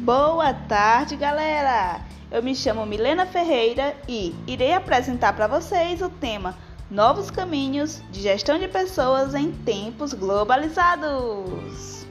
Boa tarde, galera! Eu me chamo Milena Ferreira e irei apresentar para vocês o tema Novos Caminhos de Gestão de Pessoas em Tempos Globalizados.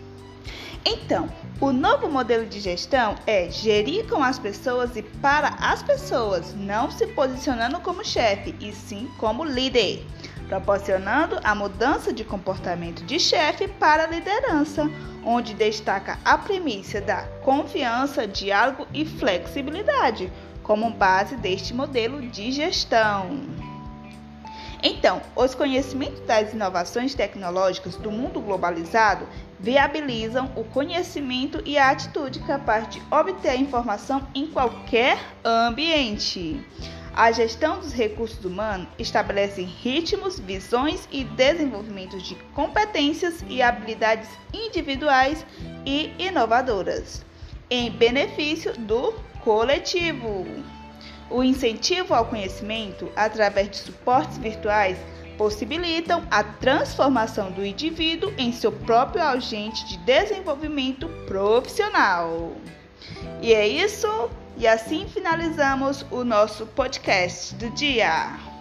Então, o novo modelo de gestão é gerir com as pessoas e para as pessoas, não se posicionando como chefe, e sim como líder, proporcionando a mudança de comportamento de chefe para liderança, onde destaca a premissa da confiança, diálogo e flexibilidade como base deste modelo de gestão. Então, os conhecimentos das inovações tecnológicas do mundo globalizado viabilizam o conhecimento e a atitude capaz de obter informação em qualquer ambiente. A gestão dos recursos humanos estabelece ritmos, visões e desenvolvimento de competências e habilidades individuais e inovadoras, em benefício do coletivo. O incentivo ao conhecimento através de suportes virtuais possibilitam a transformação do indivíduo em seu próprio agente de desenvolvimento profissional. E é isso, e assim finalizamos o nosso podcast do dia.